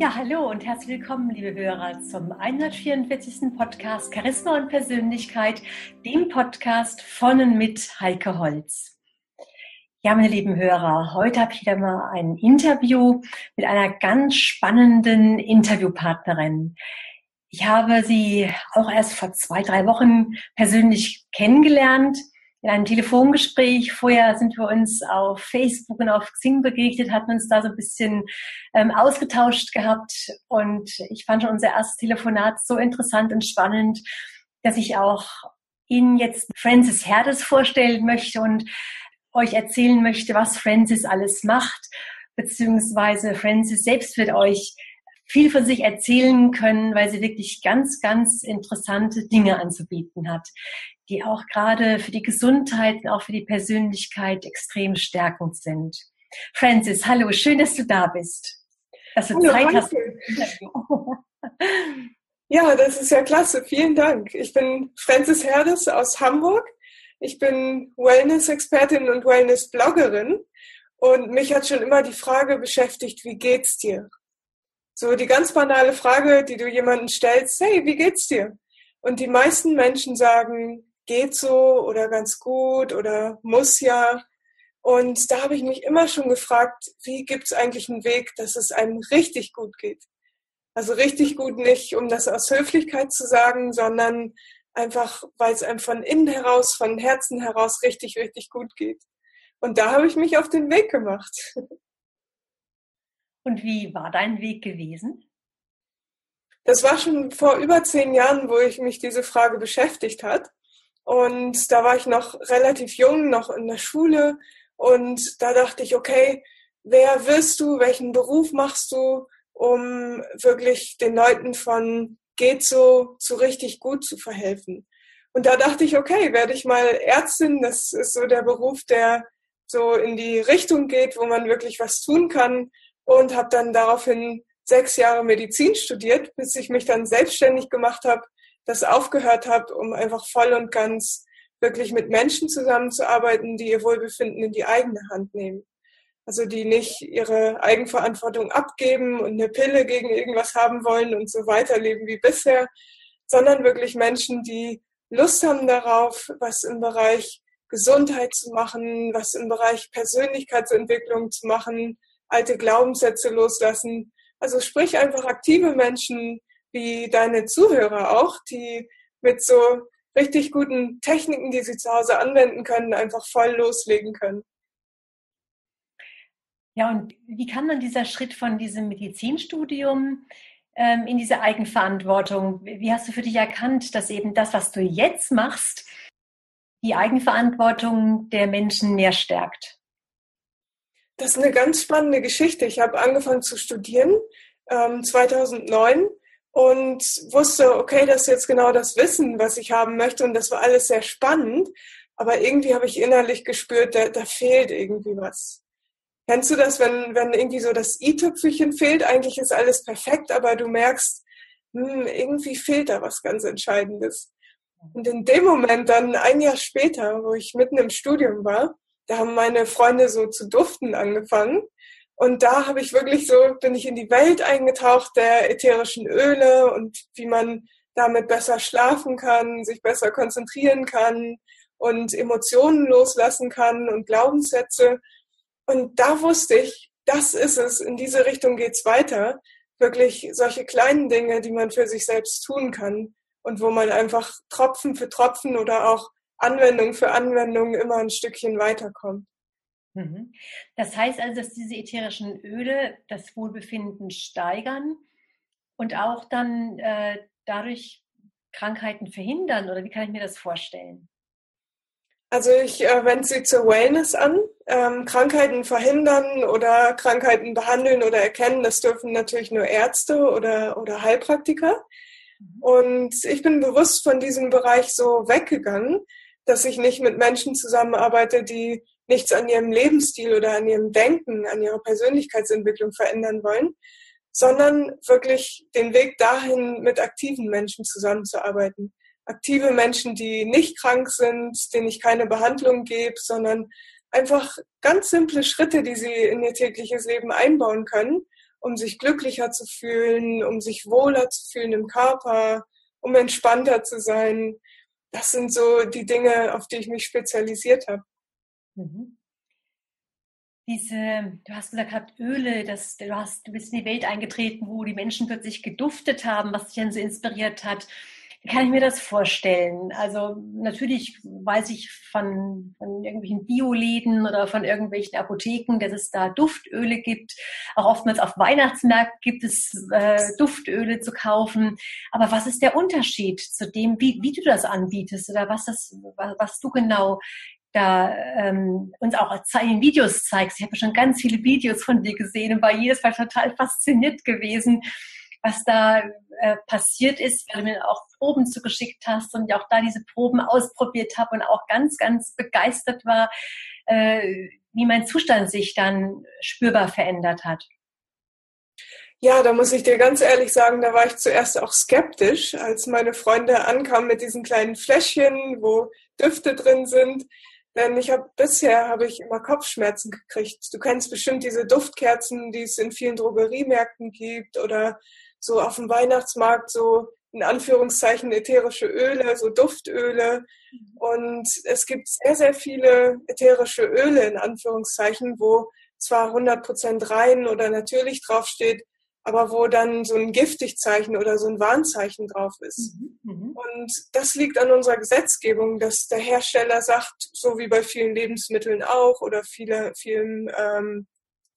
Ja, hallo und herzlich willkommen, liebe Hörer, zum 144. Podcast Charisma und Persönlichkeit, dem Podcast von und mit Heike Holz. Ja, meine lieben Hörer, heute habe ich wieder mal ein Interview mit einer ganz spannenden Interviewpartnerin. Ich habe sie auch erst vor zwei, drei Wochen persönlich kennengelernt in einem Telefongespräch. Vorher sind wir uns auf Facebook und auf Xing begegnet, hatten uns da so ein bisschen ähm, ausgetauscht gehabt. Und ich fand schon unser erstes Telefonat so interessant und spannend, dass ich auch Ihnen jetzt Francis Herdes vorstellen möchte und euch erzählen möchte, was Francis alles macht, beziehungsweise Francis selbst wird euch viel von sich erzählen können, weil sie wirklich ganz, ganz interessante Dinge anzubieten hat die auch gerade für die Gesundheit und auch für die Persönlichkeit extrem stärkend sind. Francis, hallo, schön, dass du da bist. Dass du hallo, Zeit hast. Ja, das ist ja klasse. Vielen Dank. Ich bin Francis Herdes aus Hamburg. Ich bin Wellness-Expertin und Wellness-Bloggerin. Und mich hat schon immer die Frage beschäftigt, wie geht's dir? So die ganz banale Frage, die du jemanden stellst, hey, wie geht's dir? Und die meisten Menschen sagen, geht so oder ganz gut oder muss ja. Und da habe ich mich immer schon gefragt, wie gibt es eigentlich einen Weg, dass es einem richtig gut geht? Also richtig gut nicht, um das aus Höflichkeit zu sagen, sondern einfach, weil es einem von innen heraus, von Herzen heraus richtig, richtig gut geht. Und da habe ich mich auf den Weg gemacht. Und wie war dein Weg gewesen? Das war schon vor über zehn Jahren, wo ich mich diese Frage beschäftigt hat. Und da war ich noch relativ jung, noch in der Schule. Und da dachte ich, okay, wer wirst du, welchen Beruf machst du, um wirklich den Leuten von geht so zu richtig gut zu verhelfen. Und da dachte ich, okay, werde ich mal Ärztin. Das ist so der Beruf, der so in die Richtung geht, wo man wirklich was tun kann. Und habe dann daraufhin sechs Jahre Medizin studiert, bis ich mich dann selbstständig gemacht habe das aufgehört habe, um einfach voll und ganz wirklich mit Menschen zusammenzuarbeiten, die ihr Wohlbefinden in die eigene Hand nehmen. Also die nicht ihre Eigenverantwortung abgeben und eine Pille gegen irgendwas haben wollen und so weiterleben wie bisher, sondern wirklich Menschen, die Lust haben darauf, was im Bereich Gesundheit zu machen, was im Bereich Persönlichkeitsentwicklung zu machen, alte Glaubenssätze loslassen. Also sprich einfach aktive Menschen, wie deine Zuhörer auch, die mit so richtig guten Techniken, die sie zu Hause anwenden können, einfach voll loslegen können. Ja, und wie kann man dieser Schritt von diesem Medizinstudium ähm, in diese Eigenverantwortung, wie hast du für dich erkannt, dass eben das, was du jetzt machst, die Eigenverantwortung der Menschen mehr stärkt? Das ist eine ganz spannende Geschichte. Ich habe angefangen zu studieren ähm, 2009 und wusste, okay, das ist jetzt genau das Wissen, was ich haben möchte und das war alles sehr spannend, aber irgendwie habe ich innerlich gespürt, da, da fehlt irgendwie was. Kennst du das, wenn, wenn irgendwie so das i-Tüpfelchen fehlt? Eigentlich ist alles perfekt, aber du merkst, hm, irgendwie fehlt da was ganz Entscheidendes. Und in dem Moment dann ein Jahr später, wo ich mitten im Studium war, da haben meine Freunde so zu duften angefangen und da habe ich wirklich so, bin ich in die Welt eingetaucht der ätherischen Öle und wie man damit besser schlafen kann, sich besser konzentrieren kann und Emotionen loslassen kann und Glaubenssätze. Und da wusste ich, das ist es, in diese Richtung geht's weiter. Wirklich solche kleinen Dinge, die man für sich selbst tun kann und wo man einfach Tropfen für Tropfen oder auch Anwendung für Anwendung immer ein Stückchen weiterkommt. Mhm. Das heißt also, dass diese ätherischen Öle das Wohlbefinden steigern und auch dann äh, dadurch Krankheiten verhindern oder wie kann ich mir das vorstellen? Also ich äh, wende sie zur Wellness an. Ähm, Krankheiten verhindern oder Krankheiten behandeln oder erkennen, das dürfen natürlich nur Ärzte oder, oder Heilpraktiker. Mhm. Und ich bin bewusst von diesem Bereich so weggegangen, dass ich nicht mit Menschen zusammenarbeite, die nichts an ihrem Lebensstil oder an ihrem Denken, an ihrer Persönlichkeitsentwicklung verändern wollen, sondern wirklich den Weg dahin, mit aktiven Menschen zusammenzuarbeiten. Aktive Menschen, die nicht krank sind, denen ich keine Behandlung gebe, sondern einfach ganz simple Schritte, die sie in ihr tägliches Leben einbauen können um sich glücklicher zu fühlen, um sich wohler zu fühlen im Körper, um entspannter zu sein. Das sind so die Dinge, auf die ich mich spezialisiert habe. Mhm diese, du hast gesagt Öle, das, du, hast, du bist in die Welt eingetreten, wo die Menschen plötzlich geduftet haben, was dich dann so inspiriert hat. Wie kann ich mir das vorstellen? Also natürlich weiß ich von, von irgendwelchen Bioläden oder von irgendwelchen Apotheken, dass es da Duftöle gibt. Auch oftmals auf Weihnachtsmärkten gibt es äh, Duftöle zu kaufen. Aber was ist der Unterschied zu dem, wie, wie du das anbietest oder was, das, was, was du genau da ähm, uns auch in Videos zeigst. Ich habe schon ganz viele Videos von dir gesehen und war jedes Mal total fasziniert gewesen, was da äh, passiert ist, weil du mir auch Proben zugeschickt hast und ich auch da diese Proben ausprobiert habe und auch ganz, ganz begeistert war, äh, wie mein Zustand sich dann spürbar verändert hat. Ja, da muss ich dir ganz ehrlich sagen, da war ich zuerst auch skeptisch, als meine Freunde ankamen mit diesen kleinen Fläschchen, wo Düfte drin sind. Denn ich habe bisher habe ich immer Kopfschmerzen gekriegt. Du kennst bestimmt diese Duftkerzen, die es in vielen Drogeriemärkten gibt oder so auf dem Weihnachtsmarkt so in Anführungszeichen ätherische Öle, so Duftöle. Und es gibt sehr, sehr viele ätherische Öle in Anführungszeichen, wo zwar 100% rein oder natürlich draufsteht, aber wo dann so ein Giftigzeichen oder so ein Warnzeichen drauf ist. Mhm, mhm. Und das liegt an unserer Gesetzgebung, dass der Hersteller sagt, so wie bei vielen Lebensmitteln auch oder viele, vielen, ähm,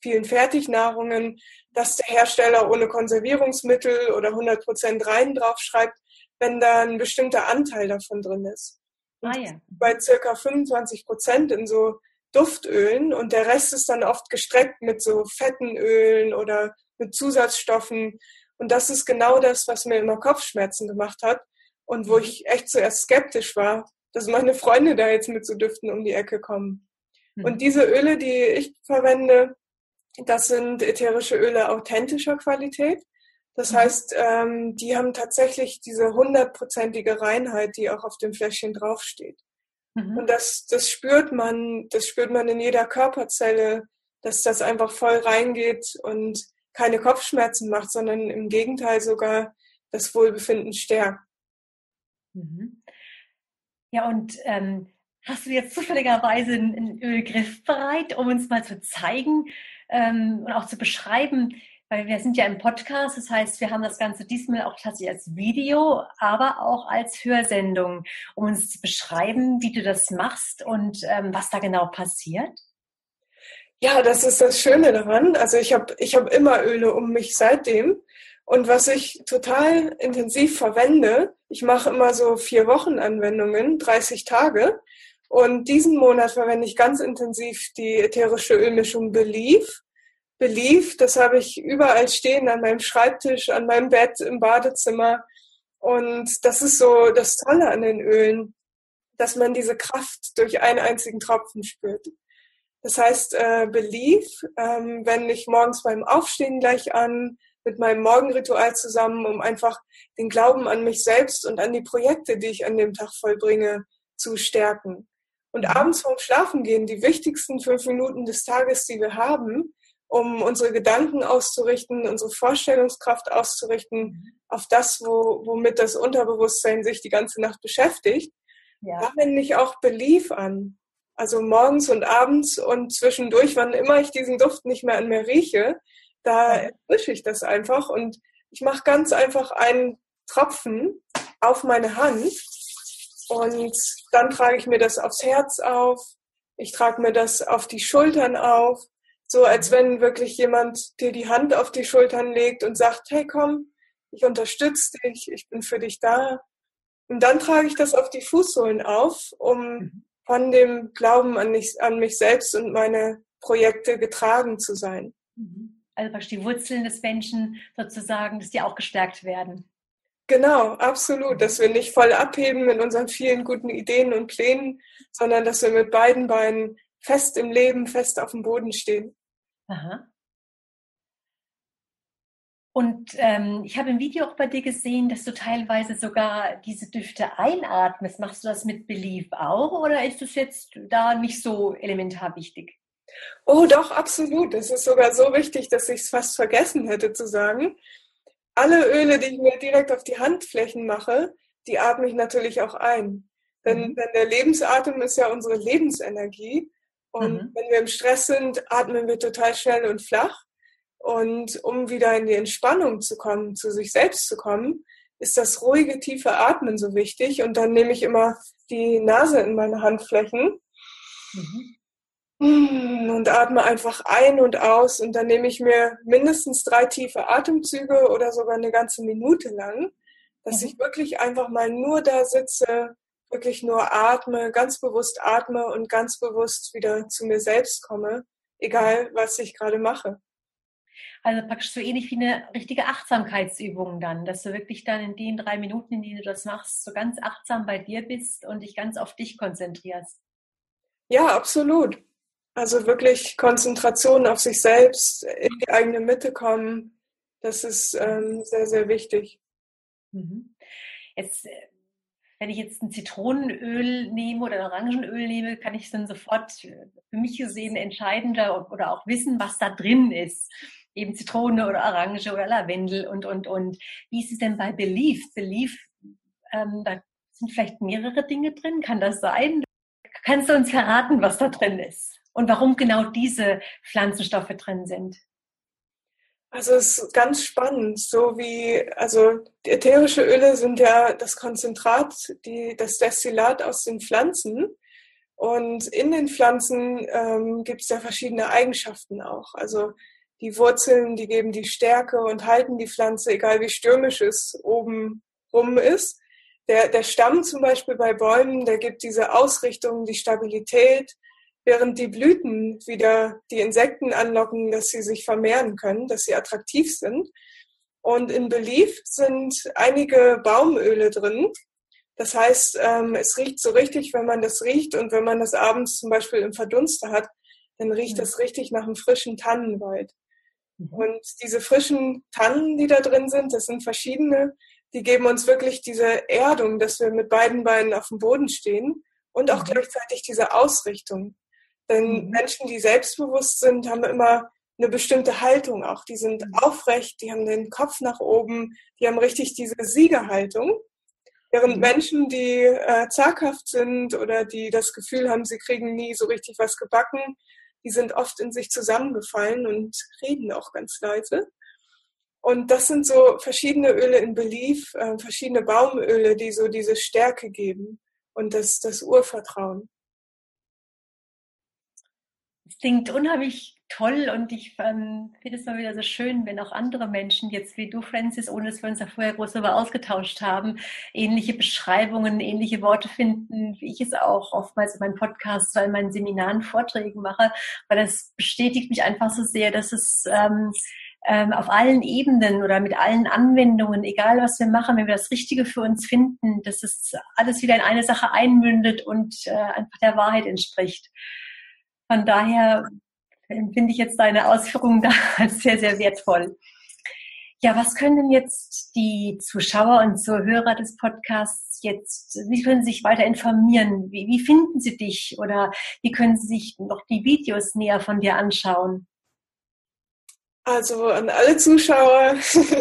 vielen Fertignahrungen, dass der Hersteller ohne Konservierungsmittel oder 100% rein draufschreibt, wenn da ein bestimmter Anteil davon drin ist. Ah, ja. Bei circa 25 Prozent in so Duftölen und der Rest ist dann oft gestreckt mit so fetten Ölen oder mit Zusatzstoffen. Und das ist genau das, was mir immer Kopfschmerzen gemacht hat und wo ich echt zuerst skeptisch war, dass meine Freunde da jetzt mit so Düften um die Ecke kommen. Mhm. Und diese Öle, die ich verwende, das sind ätherische Öle authentischer Qualität. Das mhm. heißt, ähm, die haben tatsächlich diese hundertprozentige Reinheit, die auch auf dem Fläschchen draufsteht. Mhm. Und das, das spürt man, das spürt man in jeder Körperzelle, dass das einfach voll reingeht und keine Kopfschmerzen macht, sondern im Gegenteil sogar das Wohlbefinden stärkt. Mhm. Ja, und ähm, hast du jetzt zufälligerweise einen Ölgriff bereit, um uns mal zu zeigen ähm, und auch zu beschreiben, weil wir sind ja im Podcast, das heißt, wir haben das Ganze diesmal auch tatsächlich als Video, aber auch als Hörsendung, um uns zu beschreiben, wie du das machst und ähm, was da genau passiert. Ja, das ist das Schöne daran. Also ich habe ich hab immer Öle um mich seitdem. Und was ich total intensiv verwende, ich mache immer so vier Wochen Anwendungen, 30 Tage. Und diesen Monat verwende ich ganz intensiv die ätherische Ölmischung Belief. Belief, das habe ich überall stehen, an meinem Schreibtisch, an meinem Bett, im Badezimmer. Und das ist so das Tolle an den Ölen, dass man diese Kraft durch einen einzigen Tropfen spürt. Das heißt, äh, Belief ähm, wende ich morgens beim Aufstehen gleich an, mit meinem Morgenritual zusammen, um einfach den Glauben an mich selbst und an die Projekte, die ich an dem Tag vollbringe, zu stärken. Und mhm. abends vorm Schlafengehen die wichtigsten fünf Minuten des Tages, die wir haben, um unsere Gedanken auszurichten, unsere Vorstellungskraft auszurichten mhm. auf das, wo, womit das Unterbewusstsein sich die ganze Nacht beschäftigt. Ja. Da wende ich auch Belief an. Also morgens und abends und zwischendurch, wann immer ich diesen Duft nicht mehr an mir rieche, da erfrische ich das einfach und ich mache ganz einfach einen Tropfen auf meine Hand und dann trage ich mir das aufs Herz auf, ich trage mir das auf die Schultern auf, so als wenn wirklich jemand dir die Hand auf die Schultern legt und sagt, hey komm, ich unterstütze dich, ich bin für dich da. Und dann trage ich das auf die Fußsohlen auf, um mhm von dem Glauben an mich, an mich selbst und meine Projekte getragen zu sein. Mhm. Also die Wurzeln des Menschen sozusagen, dass die auch gestärkt werden. Genau, absolut. Dass wir nicht voll abheben mit unseren vielen guten Ideen und Plänen, sondern dass wir mit beiden Beinen fest im Leben, fest auf dem Boden stehen. Aha. Und ähm, ich habe im Video auch bei dir gesehen, dass du teilweise sogar diese Düfte einatmest. Machst du das mit Belief auch oder ist das jetzt da nicht so elementar wichtig? Oh, doch, absolut. Es ist sogar so wichtig, dass ich es fast vergessen hätte zu sagen. Alle Öle, die ich mir direkt auf die Handflächen mache, die atme ich natürlich auch ein. Denn, mhm. denn der Lebensatem ist ja unsere Lebensenergie. Und mhm. wenn wir im Stress sind, atmen wir total schnell und flach. Und um wieder in die Entspannung zu kommen, zu sich selbst zu kommen, ist das ruhige, tiefe Atmen so wichtig. Und dann nehme ich immer die Nase in meine Handflächen mhm. Und atme einfach ein und aus. Und dann nehme ich mir mindestens drei tiefe Atemzüge oder sogar eine ganze Minute lang, dass mhm. ich wirklich einfach mal nur da sitze, wirklich nur atme, ganz bewusst atme und ganz bewusst wieder zu mir selbst komme, egal was ich gerade mache. Also praktisch so ähnlich wie eine richtige Achtsamkeitsübung dann, dass du wirklich dann in den drei Minuten, in denen du das machst, so ganz achtsam bei dir bist und dich ganz auf dich konzentrierst. Ja, absolut. Also wirklich Konzentration auf sich selbst, in die eigene Mitte kommen, das ist ähm, sehr, sehr wichtig. Mhm. Jetzt äh, wenn ich jetzt ein Zitronenöl nehme oder ein Orangenöl nehme, kann ich dann sofort für mich gesehen entscheidender oder auch wissen, was da drin ist. Eben Zitrone oder Orange oder Lavendel und, und, und. Wie ist es denn bei Belief? Belief, ähm, da sind vielleicht mehrere Dinge drin. Kann das sein? Kannst du uns verraten, was da drin ist? Und warum genau diese Pflanzenstoffe drin sind? Also es ist ganz spannend, so wie, also die ätherische Öle sind ja das Konzentrat, die, das Destillat aus den Pflanzen. Und in den Pflanzen ähm, gibt es ja verschiedene Eigenschaften auch. Also die Wurzeln, die geben die Stärke und halten die Pflanze, egal wie stürmisch es oben rum ist. Der, der Stamm zum Beispiel bei Bäumen, der gibt diese Ausrichtung, die Stabilität, während die Blüten wieder die Insekten anlocken, dass sie sich vermehren können, dass sie attraktiv sind. Und in Belief sind einige Baumöle drin. Das heißt, ähm, es riecht so richtig, wenn man das riecht und wenn man das abends zum Beispiel im Verdunster hat, dann riecht mhm. das richtig nach einem frischen Tannenwald. Mhm. Und diese frischen Tannen, die da drin sind, das sind verschiedene, die geben uns wirklich diese Erdung, dass wir mit beiden Beinen auf dem Boden stehen und auch mhm. gleichzeitig diese Ausrichtung. Denn mhm. Menschen, die selbstbewusst sind, haben immer eine bestimmte Haltung auch. Die sind mhm. aufrecht, die haben den Kopf nach oben, die haben richtig diese Siegerhaltung. Während mhm. Menschen, die äh, zaghaft sind oder die das Gefühl haben, sie kriegen nie so richtig was gebacken, die sind oft in sich zusammengefallen und reden auch ganz leise. Und das sind so verschiedene Öle in Belief, äh, verschiedene Baumöle, die so diese Stärke geben und das, das Urvertrauen klingt unheimlich toll und ich ähm, finde es mal wieder so schön, wenn auch andere Menschen, jetzt wie du, Francis, ohne dass wir uns ja vorher groß darüber ausgetauscht haben, ähnliche Beschreibungen, ähnliche Worte finden, wie ich es auch oftmals in meinen Podcasts oder in meinen Seminaren, Vorträgen mache, weil das bestätigt mich einfach so sehr, dass es ähm, ähm, auf allen Ebenen oder mit allen Anwendungen, egal was wir machen, wenn wir das Richtige für uns finden, dass es alles wieder in eine Sache einmündet und äh, einfach der Wahrheit entspricht. Von daher empfinde ich jetzt deine Ausführungen da als sehr, sehr wertvoll. Ja, was können denn jetzt die Zuschauer und Zuhörer des Podcasts jetzt, wie können sie sich weiter informieren? Wie, wie finden sie dich oder wie können sie sich noch die Videos näher von dir anschauen? Also an alle Zuschauer,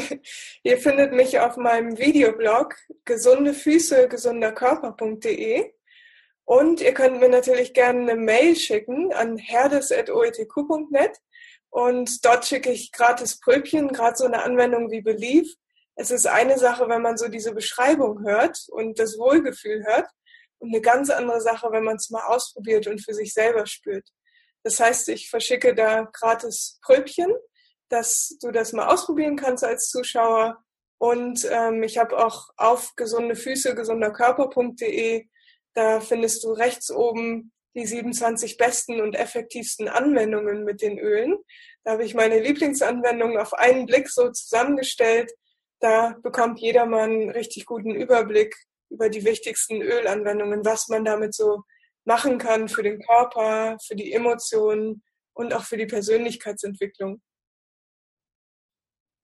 ihr findet mich auf meinem Videoblog gesundefüße, gesunderkörper.de. Und ihr könnt mir natürlich gerne eine Mail schicken an herdes.oetq.net und dort schicke ich gratis Pröbchen, gerade so eine Anwendung wie Belief. Es ist eine Sache, wenn man so diese Beschreibung hört und das Wohlgefühl hört und eine ganz andere Sache, wenn man es mal ausprobiert und für sich selber spürt. Das heißt, ich verschicke da gratis Pröbchen, dass du das mal ausprobieren kannst als Zuschauer. Und ähm, ich habe auch auf gesundefüße, gesunderkörper.de da findest du rechts oben die 27 besten und effektivsten Anwendungen mit den Ölen. Da habe ich meine Lieblingsanwendungen auf einen Blick so zusammengestellt. Da bekommt jedermann einen richtig guten Überblick über die wichtigsten Ölanwendungen, was man damit so machen kann für den Körper, für die Emotionen und auch für die Persönlichkeitsentwicklung.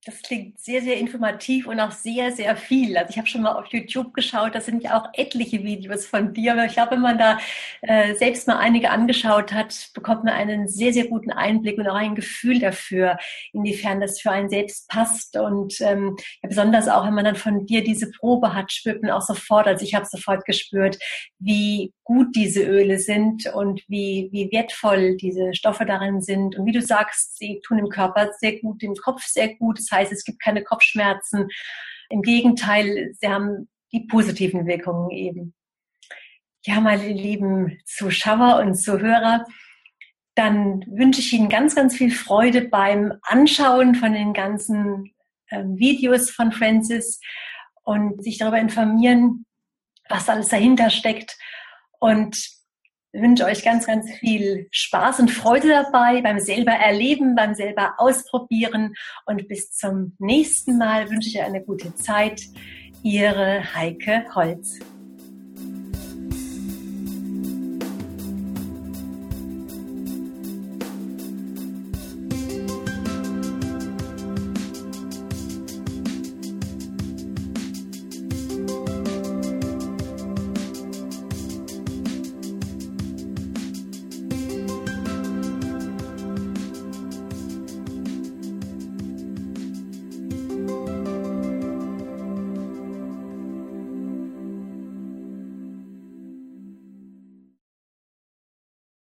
Das klingt sehr, sehr informativ und auch sehr, sehr viel. Also ich habe schon mal auf YouTube geschaut, da sind ja auch etliche Videos von dir. Aber ich glaube, wenn man da äh, selbst mal einige angeschaut hat, bekommt man einen sehr, sehr guten Einblick und auch ein Gefühl dafür, inwiefern das für einen selbst passt. Und ähm, ja, besonders auch, wenn man dann von dir diese Probe hat, spürt man auch sofort, also ich habe sofort gespürt, wie gut diese Öle sind und wie, wie wertvoll diese Stoffe darin sind. Und wie du sagst, sie tun im Körper sehr gut, im Kopf sehr gut. Das heißt, es gibt keine Kopfschmerzen. Im Gegenteil, sie haben die positiven Wirkungen eben. Ja, meine lieben Zuschauer und Zuhörer, dann wünsche ich Ihnen ganz, ganz viel Freude beim Anschauen von den ganzen äh, Videos von Francis und sich darüber informieren, was alles dahinter steckt. Und wünsche euch ganz, ganz viel Spaß und Freude dabei beim selber erleben, beim selber ausprobieren. Und bis zum nächsten Mal wünsche ich euch eine gute Zeit. Ihre Heike Holz.